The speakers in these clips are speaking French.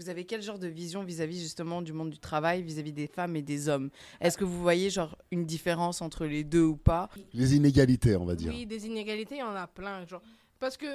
vous avez quel genre de vision vis-à-vis justement du monde du travail, vis-à-vis des femmes et des hommes? Est-ce que vous voyez genre une différence entre les deux ou pas? Les inégalités, on va dire. Oui, des inégalités, il y en a plein. Genre. Parce que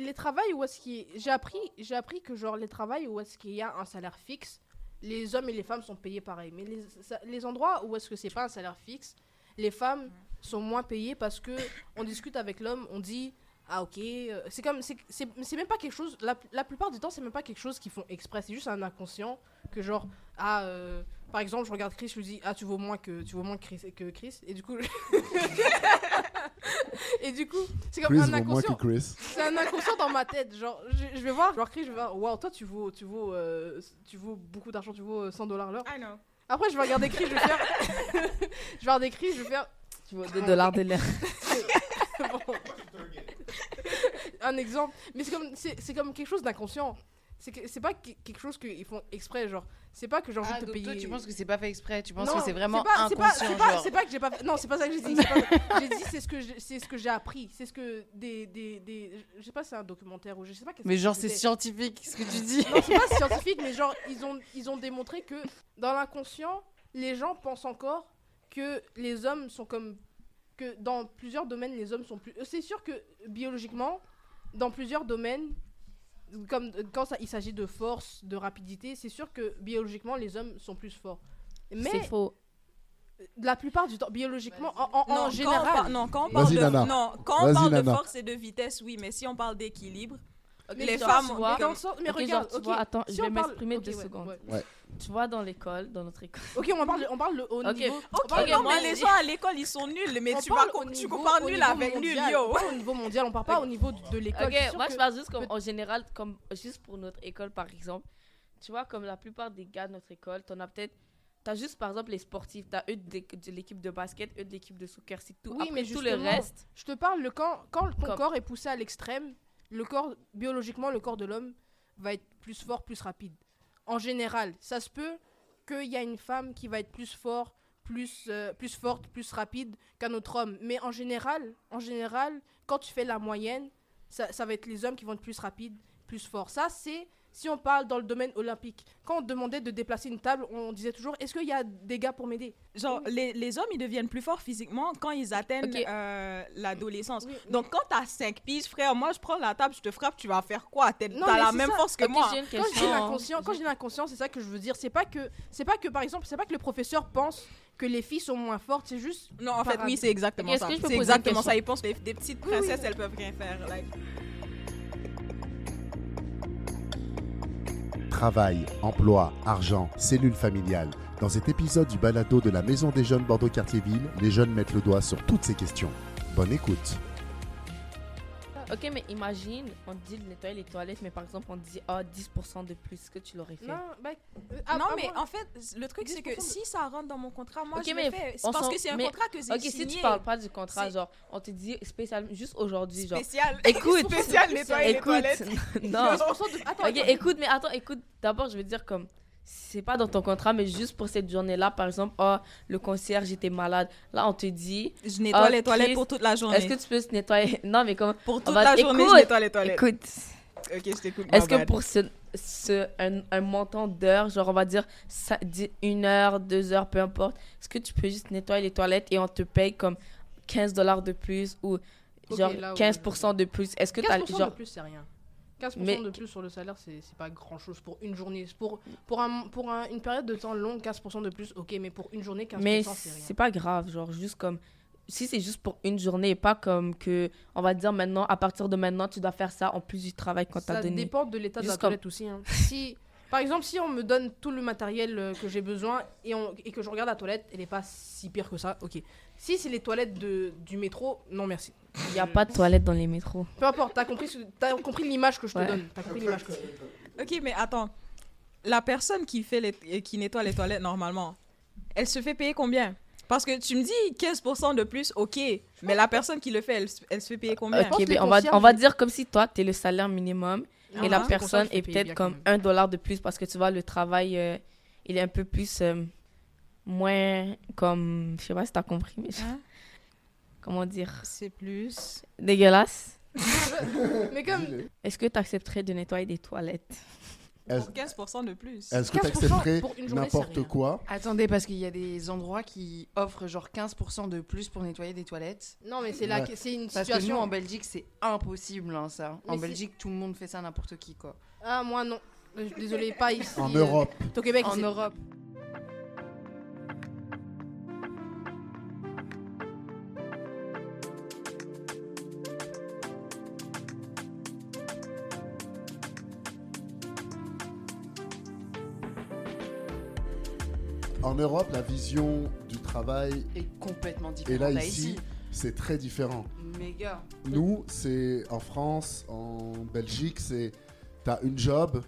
les travails où est-ce qu'il y a- J'ai appris, j'ai appris que genre les travails où est-ce qu'il y a un salaire fixe, les hommes et les femmes sont payés pareil. Mais les, les endroits où est-ce que c'est pas un salaire fixe, les femmes sont moins payées parce que on discute avec l'homme, on dit ah ok, euh, c'est comme c'est c'est c'est même pas quelque chose. La, la plupart du temps, c'est même pas quelque chose qu'ils font exprès. C'est juste un inconscient que genre ah euh, par exemple, je regarde Chris, je lui dis ah tu vaux moins que tu vaux moins que Chris, que Chris et du coup et du coup c'est comme Chris un vaut moins que inconscient. Chris. C'est un inconscient dans ma tête. Genre, je, je vais voir, genre, Chris, je vais voir, waouh, toi, tu vaux, tu vaux, euh, tu vaux beaucoup d'argent, tu vaux euh, 100 dollars l'heure. I know. Après, je vais regarder Chris, je vais faire. je vais regarder Chris, je vais faire. Tu vois, 2 dollars de l'air. Bon. Un exemple. Mais c'est comme, c'est, c'est comme quelque chose d'inconscient. C'est, que- c'est pas que- quelque chose qu'ils font exprès, genre. C'est pas que j'ai envie Ah, de te payer. toi, tu penses que c'est pas fait exprès? Tu penses Non, que c'est vraiment pas- inconscient c'est pas, genre? c'est pas que j'ai pas fait- non c'est pas ça que j'ai dit j'ai dit c'est ce que j'ai- c'est ce que j'ai appris c'est ce que des, des, des je sais pas si c'est un documentaire ou je sais pas Mais genre, c'est scientifique ce que tu dis. non c'est pas scientifique mais genre ils ont ils ont démontré que dans l'inconscient les gens pensent encore que les hommes sont comme que dans plusieurs domaines les hommes sont plus c'est sûr que biologiquement dans plusieurs domaines comme euh, quand ça, il s'agit de force de rapidité c'est sûr que biologiquement les hommes sont plus forts mais C'est faux. la plupart du temps, biologiquement, en, en- Non, en quand on général. par- non, quand on parle de, Nana. non, quand on Vas-y, parle de Nana. force et de vitesse, oui, mais si on parle d'équilibre, les genre, femmes, tu on- vois, mais sens- regarde, genre, tu vois, attends, si je vais parle- m'exprimer deux ouais, secondes. ouais. Tu vois, dans l'école, dans notre école. Ok, on parle, on parle le haut Ok. niveau. Ok, non, mais les gens à l'école, ils sont nuls, mais on tu, vas, au tu niveau- compares au nul avec nul, mondial. yo. On parle au niveau mondial, on parle pas au niveau de, l'école. Ok, moi que- je parle juste comme en général, comme juste pour notre école par exemple. Tu vois, comme la plupart des gars de notre école, t'en as peut-être. T'as juste par exemple les sportifs, t'as eux de, de l'équipe de basket, eux de l'équipe de soccer, c'est tout. Oui, Après mais tout le reste. Je te parle, le quand, quand ton Comme- corps est poussé à l'extrême, le corps, biologiquement, le corps de l'homme va être plus fort, plus rapide. En général, ça se peut qu'il y a une femme qui va être plus fort, plus, euh, plus forte, plus rapide qu'un autre homme. Mais en général, en général, quand tu fais la moyenne, ça, ça va être les hommes qui vont être plus rapides, plus forts. Ça, c'est si on parle dans le domaine olympique. Quand on demandait de déplacer une table, on disait toujours est-ce qu'il y a des gars pour m'aider? Genre, les, les hommes, ils deviennent plus forts physiquement quand ils atteignent euh, l'adolescence. Oui, Donc, quand t'as 5 piges, frère, moi, je prends la table, je te frappe, tu vas faire quoi? T'as la même ça. force que moi. j'ai une quand dis l'inconscient, quand l'inconscient, c'est ça que je veux dire. C'est pas que, c'est pas que par exemple, c'est pas que le professeur pense que les filles sont moins fortes. C'est juste. Non, en fait, oui, c'est exactement ça. C'est exactement ça. Ils pensent que les- des petites Oui, oui. princesses, elles peuvent rien faire. like. Travail, emploi, argent, cellule familiale. Dans cet épisode du balado de la Maison des Jeunes Bordeaux-Cartierville, les jeunes mettent le doigt sur toutes ces questions. Bonne écoute. Ok, mais imagine, on te dit de nettoyer les toilettes, mais par exemple, on te dit ah 10% de plus, que tu l'aurais fait. Non, bah, euh, ah, non, ah, mais moi- en fait, le truc, c'est que 10% de- si ça rentre dans mon contrat, moi, Ok, je mais le fais. C'est parce que c'est un mais- contrat que j'ai Ok, signé. si tu parles pas du contrat, genre, on te dit spécial, juste aujourd'hui, genre. Spécial. Écoute, spécial nettoyer les écoute, toilettes. non. 10% de- Attends, Ok, attends. écoute, mais attends, écoute. D'abord, je veux dire comme c'est pas dans ton contrat, mais juste pour cette journée-là, par exemple, oh, le concierge était malade. Là, on te dit, Je nettoie Ah, les toilettes Chris, pour toute la journée. est-ce que tu peux se nettoyer? Non, mais comme Pour toute va- la journée, Écoute, je nettoie les toilettes. écoute, Ok, je t'écoute. est-ce que bad. pour ce, ce un, un montant d'heures, genre on va dire ça, une heure, deux heures, peu importe, est-ce que tu peux juste nettoyer les toilettes et on te paye comme 15 dollars de plus ou genre là, oui. 15% de plus? Est-ce que tu as 15% genre de plus, c'est rien. 15% Mais- de plus sur le salaire, c'est pas grand chose pour une journée. Pour, pour, un, pour un- une période de temps longue, 15% de plus, ok, mais pour une journée, 15%, Mais c'est rien. c'est pas grave, genre juste comme si c'est juste pour une journée et pas comme que on va dire maintenant à partir de maintenant tu dois faire ça en plus du travail qu'on t'a Ça donné. dépend de l'état de la comme- toilette aussi. hein. Si, par exemple, si on me donne tout le matériel euh, que j'ai besoin et, on- et que je regarde la toilette, elle est pas si pire que ça, ok. Si c'est les toilettes de, du métro, non merci. Il y a pas de toilette dans les métros. Peu importe, t'as compris, ce- t'as compris l'image que je te Ouais. donne. T'as compris l'image que je te donne. Ok, mais attends. La personne qui, fait les, euh, qui nettoie les toilettes normalement, elle se fait payer combien? Parce que tu me dis 15% de plus, ok. Mais la personne qui le fait, elle, se- elle se fait payer combien? Pense Ok, que les mais on va concierges- on va dire comme si toi tu es le salaire minimum et la Ah, les personne concierges, est peut-être bien comme quand un dollar de plus parce que tu vois le travail euh, il est un peu plus euh, moins comme je sais pas si t'as compris mais Hein? Comment dire? C'est plus. dégueulasse. Mais comme, Est-ce que tu accepterais de nettoyer des toilettes? Est-ce Pour 15% de plus. est-ce que tu 15% accepterais pour une journée, c'est n'importe rien. quoi? Attendez, parce qu'il y a des endroits qui offrent genre 15% de plus pour nettoyer des toilettes. Non, mais c'est Ouais. c'est une Parce que nous, situation. en Belgique, c'est impossible, hein, ça. Mais en c'est- Belgique, tout le monde fait ça n'importe qui, quoi. Ah, moi non. Euh, Désolé, pas ici. En euh, Europe Au Québec, En c'est- Europe. En Europe, la vision du travail est complètement et différente là d'Haïti. ici, c'est très différent. Méga. Nous, c'est en France, en Belgique, c'est t'as une job,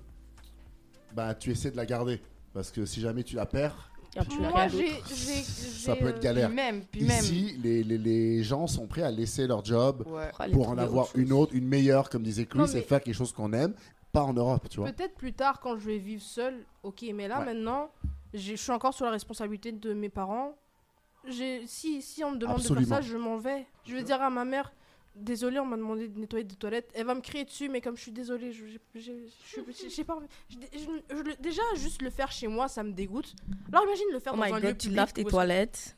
bah tu essaies de la garder parce que si jamais tu la perds, Y a plus Moi, ça j'ai, peut euh, être galère. Puis même, puis même. Ici, les, les, les gens sont prêts à laisser leur job Ouais. Aller pour en avoir une autre, une meilleure, comme disait Chris, et faire quelque chose qu'on aime, pas en Europe, tu vois. Peut-être plus tard, quand je vais vivre seul, ok, mais là Ouais. maintenant, je suis encore sur la responsabilité de mes parents. Si, si on me demande de Absolument. faire ça, je m'en vais. Je vais dire à ma mère, désolé, on m'a demandé de nettoyer des toilettes. Elle va me crier dessus, mais comme je suis désolée, je je. Je- je- déjà, juste le faire chez moi, ça me dégoûte. Alors imagine le faire Oh dans my un lieu god, tu public laves tes toilettes.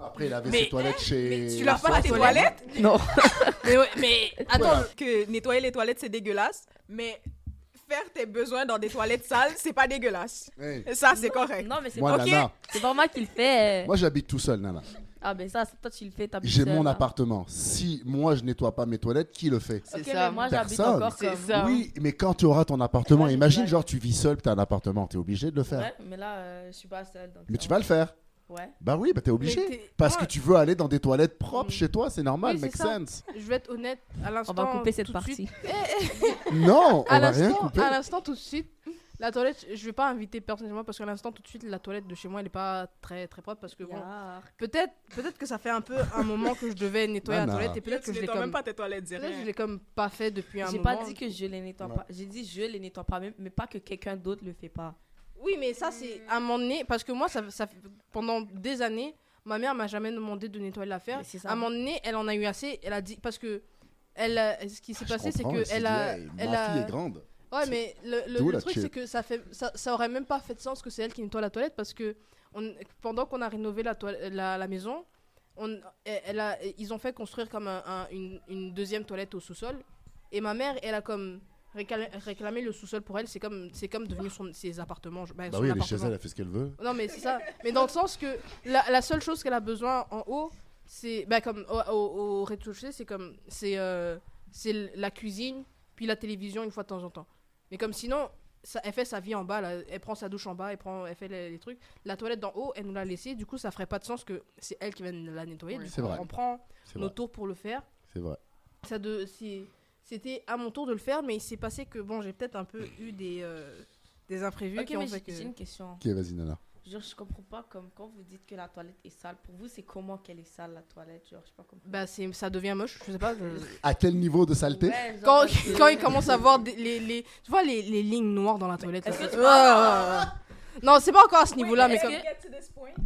Après, il avait Mais- ses toilettes chez. mais tu laves pas tes tes toilettes Non. Mais, ouais, mais attends, Que nettoyer les toilettes, c'est dégueulasse. Mais faire tes besoins dans des toilettes sales, c'est pas dégueulasse. Hey, Ça, c'est correct. Non, mais c'est moi, pas, c'est pas moi qui le fais. moi j'habite tout seul, Nana. Ah, ben ça, c'est toi, tu le fais. t'habites J'ai seul, mon là. appartement. Si moi je nettoie pas mes toilettes, qui le fait? C'est Ok, ça. mais moi, j'habite Personne. encore C'est comme. ça. Oui, mais quand tu auras ton appartement, imagine, genre, tu vis seul, tu as un appartement, tu es obligé de le faire. Ouais, mais là, euh, je suis pas seule. donc Mais ça tu va. vas le faire. Ouais. Bah oui, bah t'es obligé. t'es- Parce moi, que tu veux aller dans des toilettes propres Mm. chez toi, c'est normal, Oui, make c'est ça. sense. Je vais être honnête, à l'instant. On va couper cette partie. Non, on à va rien l'instant, couper. à l'instant tout de suite, la toilette, je vais pas inviter personnellement parce qu'à l'instant tout de suite la toilette de chez moi elle est pas très très propre parce que bon, peut-être peut-être que ça fait un peu un moment que je devais nettoyer la toilette et peut-être que je l'ai comme même pas tes toilettes, je l'ai comme pas fait depuis un J'ai moment. pas dit que je les nettoie Ouais. pas. J'ai dit je les nettoie pas, mais, mais pas que quelqu'un d'autre le fait pas. Oui, mais ça c'est à un moment donné parce que moi ça, pendant des années, ma mère m'a jamais demandé de nettoyer l'affaire. À un moment donné, elle en a eu assez, elle a dit parce que elle a- ce qui s'est Je passé c'est que elle a elle ma a fille est grande. Ouais, mais le, truc, c'est que ça, fait, ça, ça aurait même pas fait de sens que c'est elle qui nettoie la toilette parce que on, pendant qu'on a rénové la, la, la maison, on, elle, elle a, ils ont fait construire comme un- un- une, une deuxième toilette au sous-sol. Et ma mère, elle a comme réclamé le sous-sol pour elle. C'est comme, c'est comme devenu son, ses appartements. je- bah, Bah son oui, elle est chez appartement. elle, elle fait ce qu'elle veut. Non, mais c'est ça. Mais dans le sens que la, la seule chose qu'elle a besoin en haut, c'est. Bah, comme au, au- au rez-de-chaussée, c'est comme. C'est euh, c'est la cuisine, puis la télévision une fois de temps en temps. Mais comme sinon, ça, elle fait sa vie en bas, là. elle prend sa douche en bas, elle, prend, elle fait les, les trucs. La toilette d'en haut, elle nous l'a laissée. Du coup, ça ferait pas de sens que c'est elle qui vienne la nettoyer. Oui, Du c'est coup, vrai. on prend C'est nos vrai. tours pour le faire. C'est vrai. Ça de, c'est- c'était à mon tour de le faire, mais il s'est passé que bon, j'ai peut-être un peu eu des, euh, des imprévus Ok, qui ont mais fait j'ai que. j'ai une question. Ok, vas-y, Nana. Genre, je comprends pas comme quand vous dites que la toilette est sale. Pour vous, c'est comment qu'elle est sale la toilette Genre, je sais pas comment. Bah, c'est, ça devient moche, je sais pas. je- À quel niveau de saleté Ouais, genre, quand, parce que- quand il commence à voir des- les, les, tu vois les, les lignes noires dans la toilette. est-ce là. que tu Ah. non, c'est pas encore à ce niveau-là, mais comme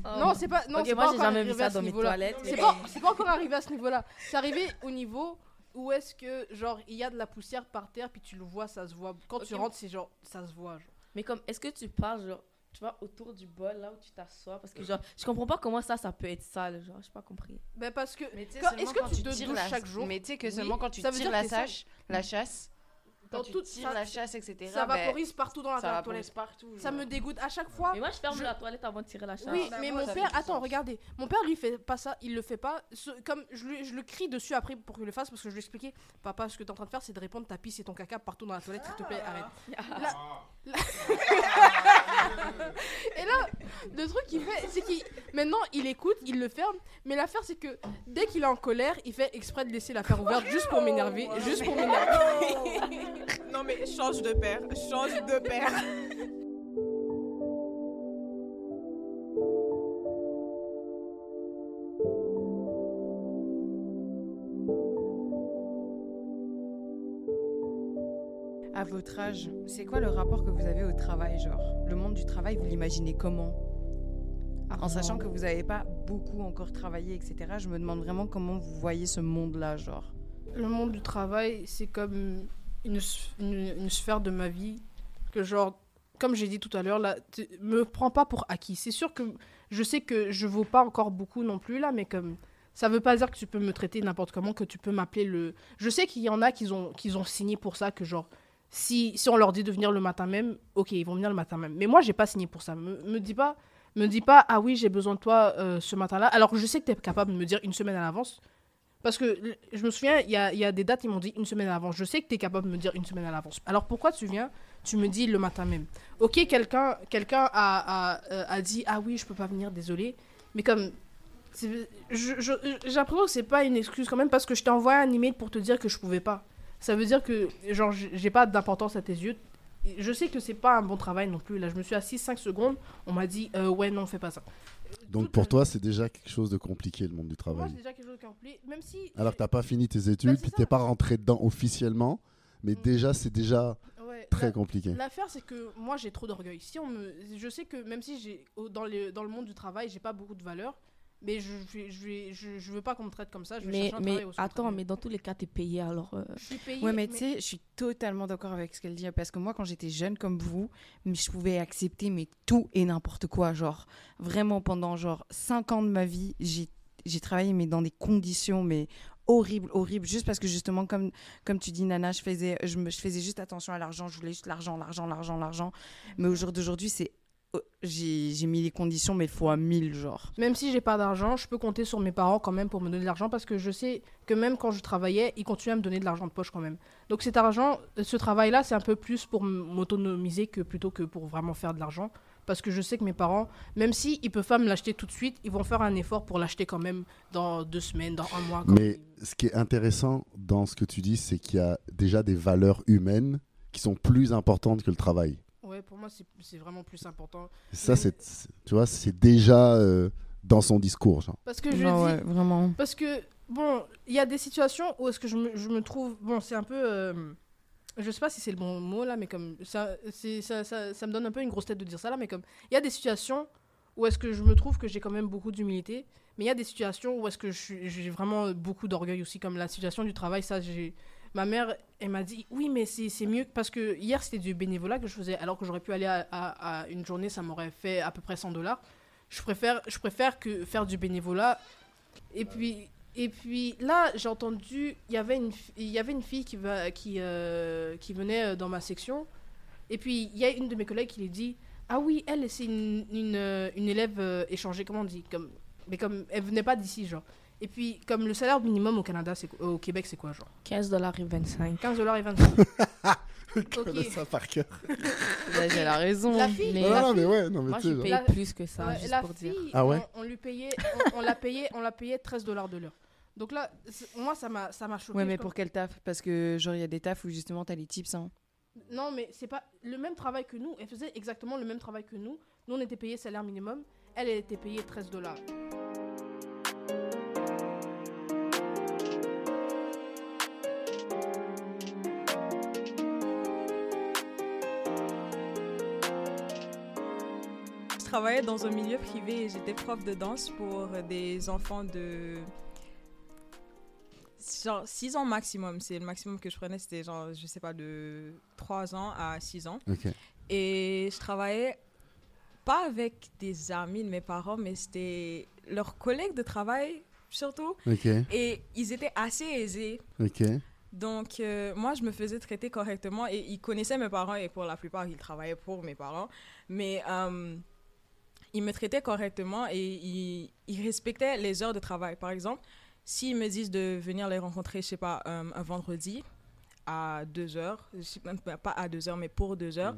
Oh. non, c'est pas non, Ok, c'est moi, pas j'ai encore jamais vu arrivé ça à ce dans mes niveau-là. toilettes. C'est mais- pas, c'est pas encore arrivé à ce niveau-là. C'est arrivé au niveau où est-ce que genre il y a de la poussière par terre puis tu le vois, ça se voit. Quand tu rentres, c'est genre ça se voit. genre. Mais comme, est-ce que tu parles, genre, tu vois, autour du bol, là où tu t'assois? Parce que, genre, je comprends pas comment ça, ça peut être sale. Genre, j'ai pas compris. Ben parce que est-ce que quand tu te tires douches la- chaque jour? Mais tu sais que Oui. seulement quand tu tires dire la chasse, la chasse, quand dans tu toute tires ça, la chasse, etc. ça ben, vaporise partout dans la, ça toilette. partout. Ça me dégoûte à chaque fois. Mais moi, je ferme je- la toilette avant de tirer la chasse. Oui, Bah, mais moi, mon père, attends, sens. regardez, mon père lui fait pas ça, il le fait pas. Ce- comme je, lui- je le crie dessus après pour qu'il le fasse parce que je lui ai expliqué, papa, ce que tu es en train de faire, c'est de répondre ta pisse et ton caca partout dans la toilette, s'il te plaît, arrête. Là- là- et là, le truc qu'il fait, c'est qu'il maintenant il écoute, il le ferme, mais l'affaire c'est que dès qu'il est en colère, il fait exprès de laisser l'affaire ouverte juste pour m'énerver, juste pour m'énerver. Non, mais change de père. Change de père. À votre âge, c'est quoi le rapport que vous avez au travail, genre? Le monde du travail, vous l'imaginez comment? En sachant que vous n'avez pas beaucoup encore travaillé, etc. Je me demande vraiment comment vous voyez ce monde-là, genre. Le monde du travail, c'est comme une, une- une sphère de ma vie que genre comme j'ai dit tout à l'heure, là, me prends pas pour acquis. C'est sûr que je sais que je vaux pas encore beaucoup non plus là, mais comme ça veut pas dire que tu peux me traiter n'importe comment, que tu peux m'appeler le. Je sais qu'il y en a qui ont, qui ont signé pour ça, que genre, si, si on leur dit de venir le matin même, ok, ils vont venir le matin même. Mais moi, j'ai pas signé pour ça. Me, me dis pas, me dis pas, ah oui, j'ai besoin de toi euh, ce matin-là. Alors je sais que tu es capable de me dire une semaine à l'avance. Parce que je me souviens, il y a, y a des dates, ils m'ont dit une semaine à l'avance. Je sais que tu es capable de me dire une semaine à l'avance. Alors pourquoi tu viens, tu me dis le matin même? Ok, quelqu'un quelqu'un a, a, euh, a dit Ah oui, je peux pas venir, désolé. Mais comme. l'impression que c'est pas une excuse quand même parce que je t'ai envoyé un email pour te dire que je pouvais pas. Ça veut dire que, genre, j'ai pas d'importance à tes yeux. Je sais que c'est pas un bon travail non plus. Là, je me suis assise 5 secondes. On m'a dit euh, Ouais, non, fais pas ça. Donc pour toi, c'est déjà quelque chose de compliqué, le monde du Pour moi, travail. c'est déjà quelque chose. Même si. Alors que t'as pas fini tes Bah, études, puis t'es pas rentré dedans officiellement, mais Mm. déjà, c'est déjà Ouais, très la- compliqué. L'affaire, c'est que moi, j'ai trop d'orgueil. Si on me, je sais que même si j'ai dans le dans le monde du travail, j'ai pas beaucoup de valeur, mais je je je, je veux pas qu'on me traite comme ça. Je vais Mais, chercher un mais attends, mais dans tous les cas, t'es payé alors. euh, je suis payée. Ouais, mais tu sais, je suis totalement d'accord avec ce qu'elle dit. Parce que moi, quand j'étais jeune comme vous, mais je pouvais accepter mais tout et n'importe quoi. Genre, vraiment, pendant genre 5 ans de ma vie, j'ai j'ai travaillé mais dans des conditions mais horribles, horribles. Juste parce que justement, comme, comme tu dis, Nana, je faisais, je, me, je faisais juste attention à l'argent. Je voulais juste l'argent, l'argent, l'argent, l'argent. Mais au jour d'aujourd'hui, c'est... J'ai mis les conditions, mais fois 1000, genre. Même si j'ai pas d'argent, je peux compter sur mes parents quand même pour me donner de l'argent parce que je sais que même quand je travaillais, ils continuaient à me donner de l'argent de poche quand même. Donc cet argent, ce travail-là, c'est un peu plus pour m'autonomiser que plutôt que pour vraiment faire de l'argent. Parce que je sais que mes parents, même si ils peuvent pas me l'acheter tout de suite, ils vont faire un effort pour l'acheter quand même dans deux semaines, dans un mois. Mais ils- ce qui est intéressant dans ce que tu dis, c'est qu'il y a déjà des valeurs humaines qui sont plus importantes que le travail. Ouais, pour moi, c'est c'est vraiment plus important. Ça, c'est, tu vois, c'est déjà euh, dans son discours. genre. Parce que je Non, dis, ouais, vraiment. Parce que, bon, il y a des situations où est-ce que je me, je me trouve... Bon, c'est un peu... euh, je sais pas si c'est le bon mot, là, mais comme... Ça, c'est- ça, ça, ça me donne un peu une grosse tête de dire ça, là, mais comme... Il y a des situations où est-ce que je me trouve que j'ai quand même beaucoup d'humilité, mais il y a des situations où est-ce que j'ai vraiment beaucoup d'orgueil aussi, comme la situation du travail, ça, j'ai... Ma mère, elle m'a dit, oui, mais c'est mieux, parce que hier, c'était du bénévolat que je faisais, alors que j'aurais pu aller à, une journée, ça m'aurait fait à peu près 100 dollars. Je préfère, je préfère que faire du bénévolat et puis, et puis là, j'ai entendu, il y avait une, fille qui, va, qui, euh, qui venait euh, dans ma section. Et puis, il y a une de mes collègues qui lui dit Ah oui, elle, c'est une, une, euh, élève échangée, comment on dit comme, Mais comme elle venait pas d'ici, genre. Et puis, comme le salaire minimum au Canada, c'est au Québec, c'est quoi, genre? 15 dollars et 25. 15 dollars et 25. Je Ok. connais ça par cœur. Là, j'ai la raison. La fille, Mais Non, la non, fille- mais ouais, non, mais Moi, tu sais, j'ai genre- plus que ça, Ouais, juste la pour dire. Ah ouais? on, on lui payait, on, on l'a payé, on l'a payé 13 dollars de l'heure. Donc là, moi, ça m'a, ça m'a choqué. Ouais, mais pour quel taf? Parce que, genre, il y a des tafs où justement, t'as les tips, hein. Non, mais c'est pas le même travail que nous. Elle faisait exactement le même travail que nous. Nous, on était payé salaire minimum. Elle, elle était payée 13 dollars. Travaillais dans un milieu privé et j'étais prof de danse pour des enfants de genre 6 ans maximum. C'est le maximum que je prenais, c'était genre, je sais pas, de 3 ans à 6 ans. Et je travaillais pas avec des amis de mes parents, mais c'était leurs collègues de travail surtout. Et ils étaient assez aisés. Donc, euh, moi, je me faisais traiter correctement et ils connaissaient mes parents et pour la plupart, ils travaillaient pour mes parents. Mais euh, ils me traitaient correctement et ils, ils respectaient les heures de travail. Par exemple, s'ils me disent de venir les rencontrer, je sais pas, euh, un vendredi à 2 heures, je sais même pas à 2 heures, mais pour 2 heures,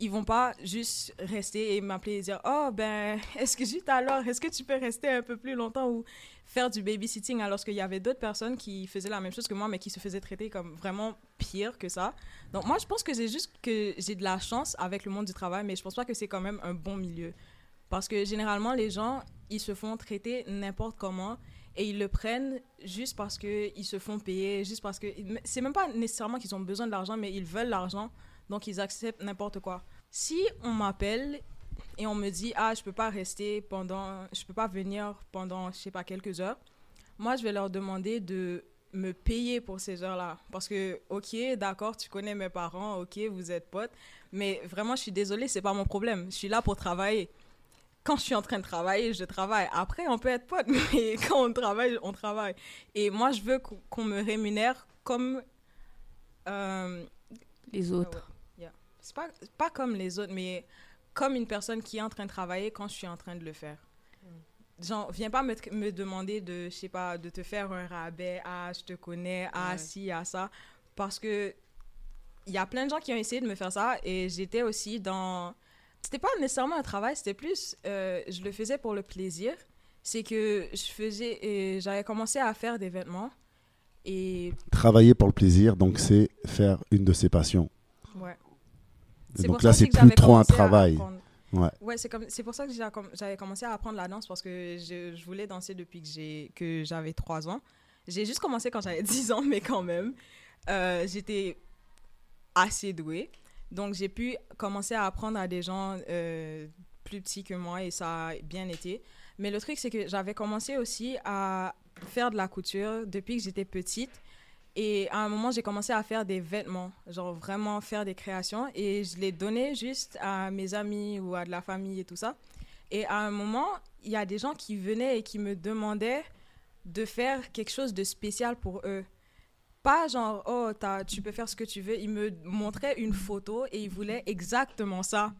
ils vont pas juste rester et m'appeler et dire Oh, ben, est-ce que juste alors, est-ce que tu peux rester un peu plus longtemps ou faire du babysitting alors qu'il y avait d'autres personnes qui faisaient la même chose que moi mais qui se faisaient traiter comme vraiment pire que ça. Donc moi je pense que c'est juste que j'ai de la chance avec le monde du travail mais je pense pas que c'est quand même un bon milieu parce que généralement les gens ils se font traiter n'importe comment et ils le prennent juste parce que ils se font payer juste parce que c'est même pas nécessairement qu'ils ont besoin de l'argent mais ils veulent l'argent donc ils acceptent n'importe quoi. Si on m'appelle et on me dit ah je peux pas rester pendant je peux pas venir pendant je sais pas quelques heures moi je vais leur demander de me payer pour ces heures là parce que ok d'accord tu connais mes parents ok vous êtes potes Mais vraiment, je suis désolée, c'est pas mon problème. Je suis là pour travailler. Quand je suis en train de travailler, je travaille. Après, on peut être potes, mais quand on travaille, on travaille. Et moi, je veux qu'on me rémunère comme. euh, Les autres. c'est pas, pas comme les autres, mais comme une personne qui est en train de travailler quand je suis en train de le faire. Genre, viens pas me, me demander de, je sais pas, de te faire un rabais, ah, je te connais, ah, Ouais. si, ah, ça. Parce que il y a plein de gens qui ont essayé de me faire ça et j'étais aussi dans. C'était pas nécessairement un travail, c'était plus. euh, je le faisais pour le plaisir. C'est que je faisais. J'avais commencé à faire des vêtements et. Travailler pour le plaisir, donc c'est faire une de ses passions. Ouais. Donc là, c'est plus trop un travail. Ouais. Ouais, c'est comme c'est pour ça que j'avais commencé à apprendre la danse parce que je, je voulais danser depuis que j'ai que j'avais 3 ans. J'ai juste commencé quand j'avais 10 ans, mais quand même, euh, j'étais assez douée. Donc j'ai pu commencer à apprendre à des gens euh, plus petits que moi et ça a bien été. Mais le truc c'est que j'avais commencé aussi à faire de la couture depuis que j'étais petite. Et à un moment, j'ai commencé à faire des vêtements, genre vraiment faire des créations. Et je les donnais juste à mes amis ou à de la famille et tout ça. Et à un moment, il y a des gens qui venaient et qui me demandaient de faire quelque chose de spécial pour eux. Pas genre, oh, tu peux faire ce que tu veux. Ils me montraient une photo et ils voulaient exactement ça.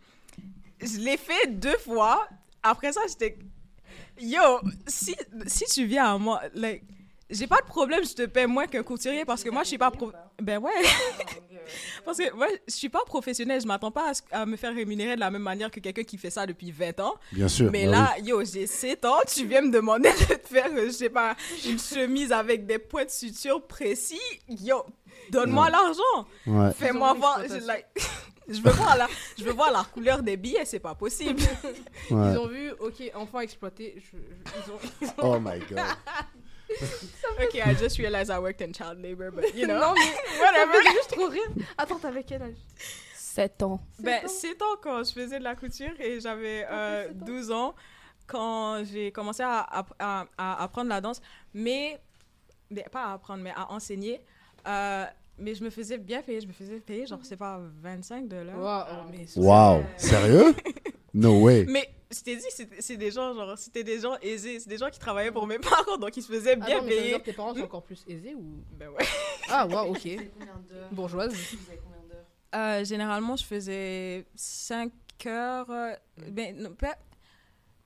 Je l'ai fait deux fois. Après ça, j'étais. Yo, si, si tu viens à moi, like, j'ai pas de problème, je te paie moins qu'un couturier parce que moi, je suis pas. pro- Ben ouais. parce que moi, je suis pas professionnelle, je m'attends pas à, me faire rémunérer de la même manière que quelqu'un qui fait ça depuis 20 ans. Bien sûr. Mais bah là, yo, j'ai 7 ans, tu viens me demander de te faire, je sais pas, une chemise avec des points de suture précis. Yo, donne-moi Ouais. l'argent. Ouais. Fais-moi voir. Je, l'exploitation. like, je veux voir la, je veux voir la couleur des billets, c'est pas possible. ouais. Ils ont vu, ok, enfant exploité. je- je- ils ont, ils ont- Oh my god. Ok, I just realized I worked in child labor, but you know. Non, mais ça me whatever. fait juste trop rire. Attends, t'avais quel âge? 7 ans. Ben, 7 ans? quand je faisais de la couture et j'avais euh, 12 ans? quand j'ai commencé à, à- à- à apprendre la danse, mais, mais pas à apprendre, mais à enseigner. Euh, mais je me faisais bien payer, je me faisais payer, genre, c'est pas 25 dollars. Wow. Sérieux? No way. Mais je t'ai dit, c'est des gens, genre, c'était des gens aisés, c'est des gens qui travaillaient pour mes parents, donc ils se faisaient bien Attends, mais ça veut payer. tes parents sont encore plus aisés ou? Ben ouais. Ah, waouh, ok. Bourgeoise. Vous avez combien d'heures? Euh, généralement, je faisais 5 heures, euh, ben, non, pas-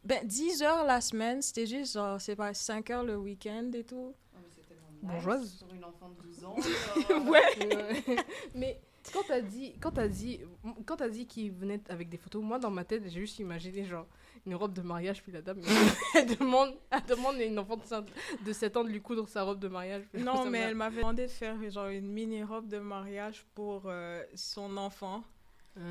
ben, 10 heures la semaine, c'était juste, genre, c'est pas 5 heures le week-end et tout. Oh, mais nice Bourgeoise. Pour une enfant de 12 ans. ouais. Euh, mais quand t'as dit, quand t'as dit, quand t'as dit qu'il venait avec des photos, moi dans ma tête j'ai juste imaginé genre une robe de mariage puis la dame elle demande, elle demande à une enfant de, cin- de 7 ans de lui coudre sa robe de mariage. Non, mais elle m'avait demandé de faire genre une mini robe de mariage pour euh, son enfant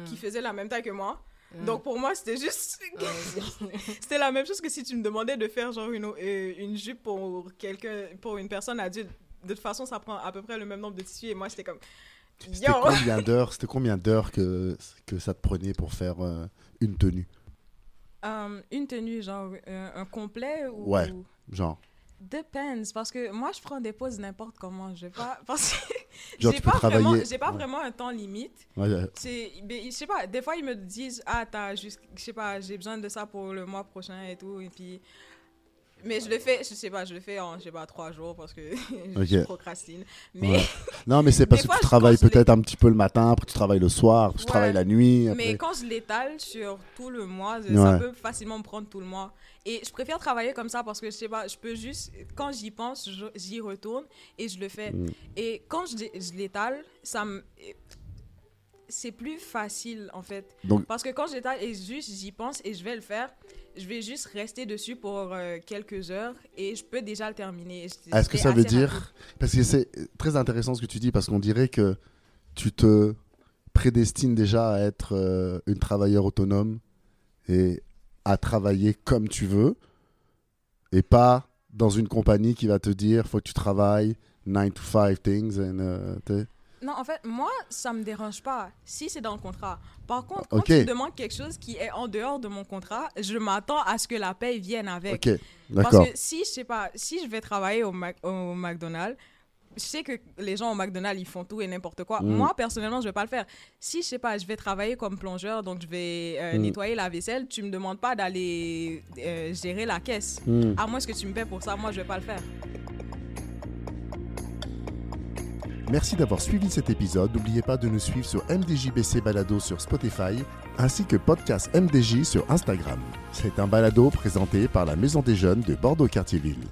qui faisait la même taille que moi. euh, Donc pour moi, c'était juste. c'était la même chose que si tu me demandais de faire genre une, euh, une jupe pour quelqu'un, pour une personne adulte. De toute façon, ça prend à peu près le même nombre de tissus et moi, j'étais comme. C'était combien d'heures? C'était combien d'heures que, que ça te prenait pour faire euh, une tenue? Euh, une tenue, genre euh, un complet ou? Ouais. Genre, Depends, parce que moi, je prends des pauses n'importe comment. Je vais pas. Parce que j'ai pas, vraiment, travailler- j'ai pas Ouais. vraiment un temps limite. ouais, ouais. Mais je sais pas, des fois ils me disent ah t'as juste, je sais pas, j'ai besoin de ça pour le mois prochain et tout et puis, mais je le fais, je sais pas, je le fais en je sais pas trois jours parce que je procrastine. Mais Ouais. Non, mais c'est parce que fois, tu je travailles peut-être un petit peu le matin, après tu travailles le soir, tu Ouais. travailles la nuit. mais quand je l'étale sur tout le mois, ça peut facilement me prendre tout le mois. Et je préfère travailler comme ça parce que je sais pas, je peux juste quand j'y pense, je- j'y retourne et je le fais. Mm. Et quand je, je l'étale, ça me c'est plus facile en fait. Donc- Parce que quand j'étale et juste j'y pense et je vais le faire, je vais juste rester dessus pour euh, quelques heures et je peux déjà le terminer. Est-ce que ça veut dire. rapide. Parce que c'est très intéressant ce que tu dis, parce qu'on dirait que tu te prédestines déjà à être euh, une travailleur autonome et à travailler comme tu veux, et pas dans une compagnie qui va te dire faut que tu travailles 9 to 5 things. And, euh. Non, en fait, moi, ça me dérange pas si c'est dans le contrat. Par contre, quand Ok. tu me demandes quelque chose qui est en dehors de mon contrat, je m'attends à ce que la paye vienne avec. Parce que si, je sais pas, si je vais travailler au, Mac- au McDonald's, je sais que les gens au McDonald's, ils font tout et n'importe quoi. Mm. Moi, personnellement, je vais pas le faire. Si, je sais pas, je vais travailler comme plongeur, donc je vais euh, Mm. nettoyer la vaisselle, tu me demandes pas d'aller euh, gérer la caisse. Hmm. À moins que tu me paies pour ça, moi, je vais pas le faire. Merci d'avoir suivi cet épisode. N'oubliez pas de nous suivre sur MDJBC Balado sur Spotify ainsi que podcast MDJ sur Instagram. C'est un balado présenté par la Maison des Jeunes de Bordeaux-Cartierville.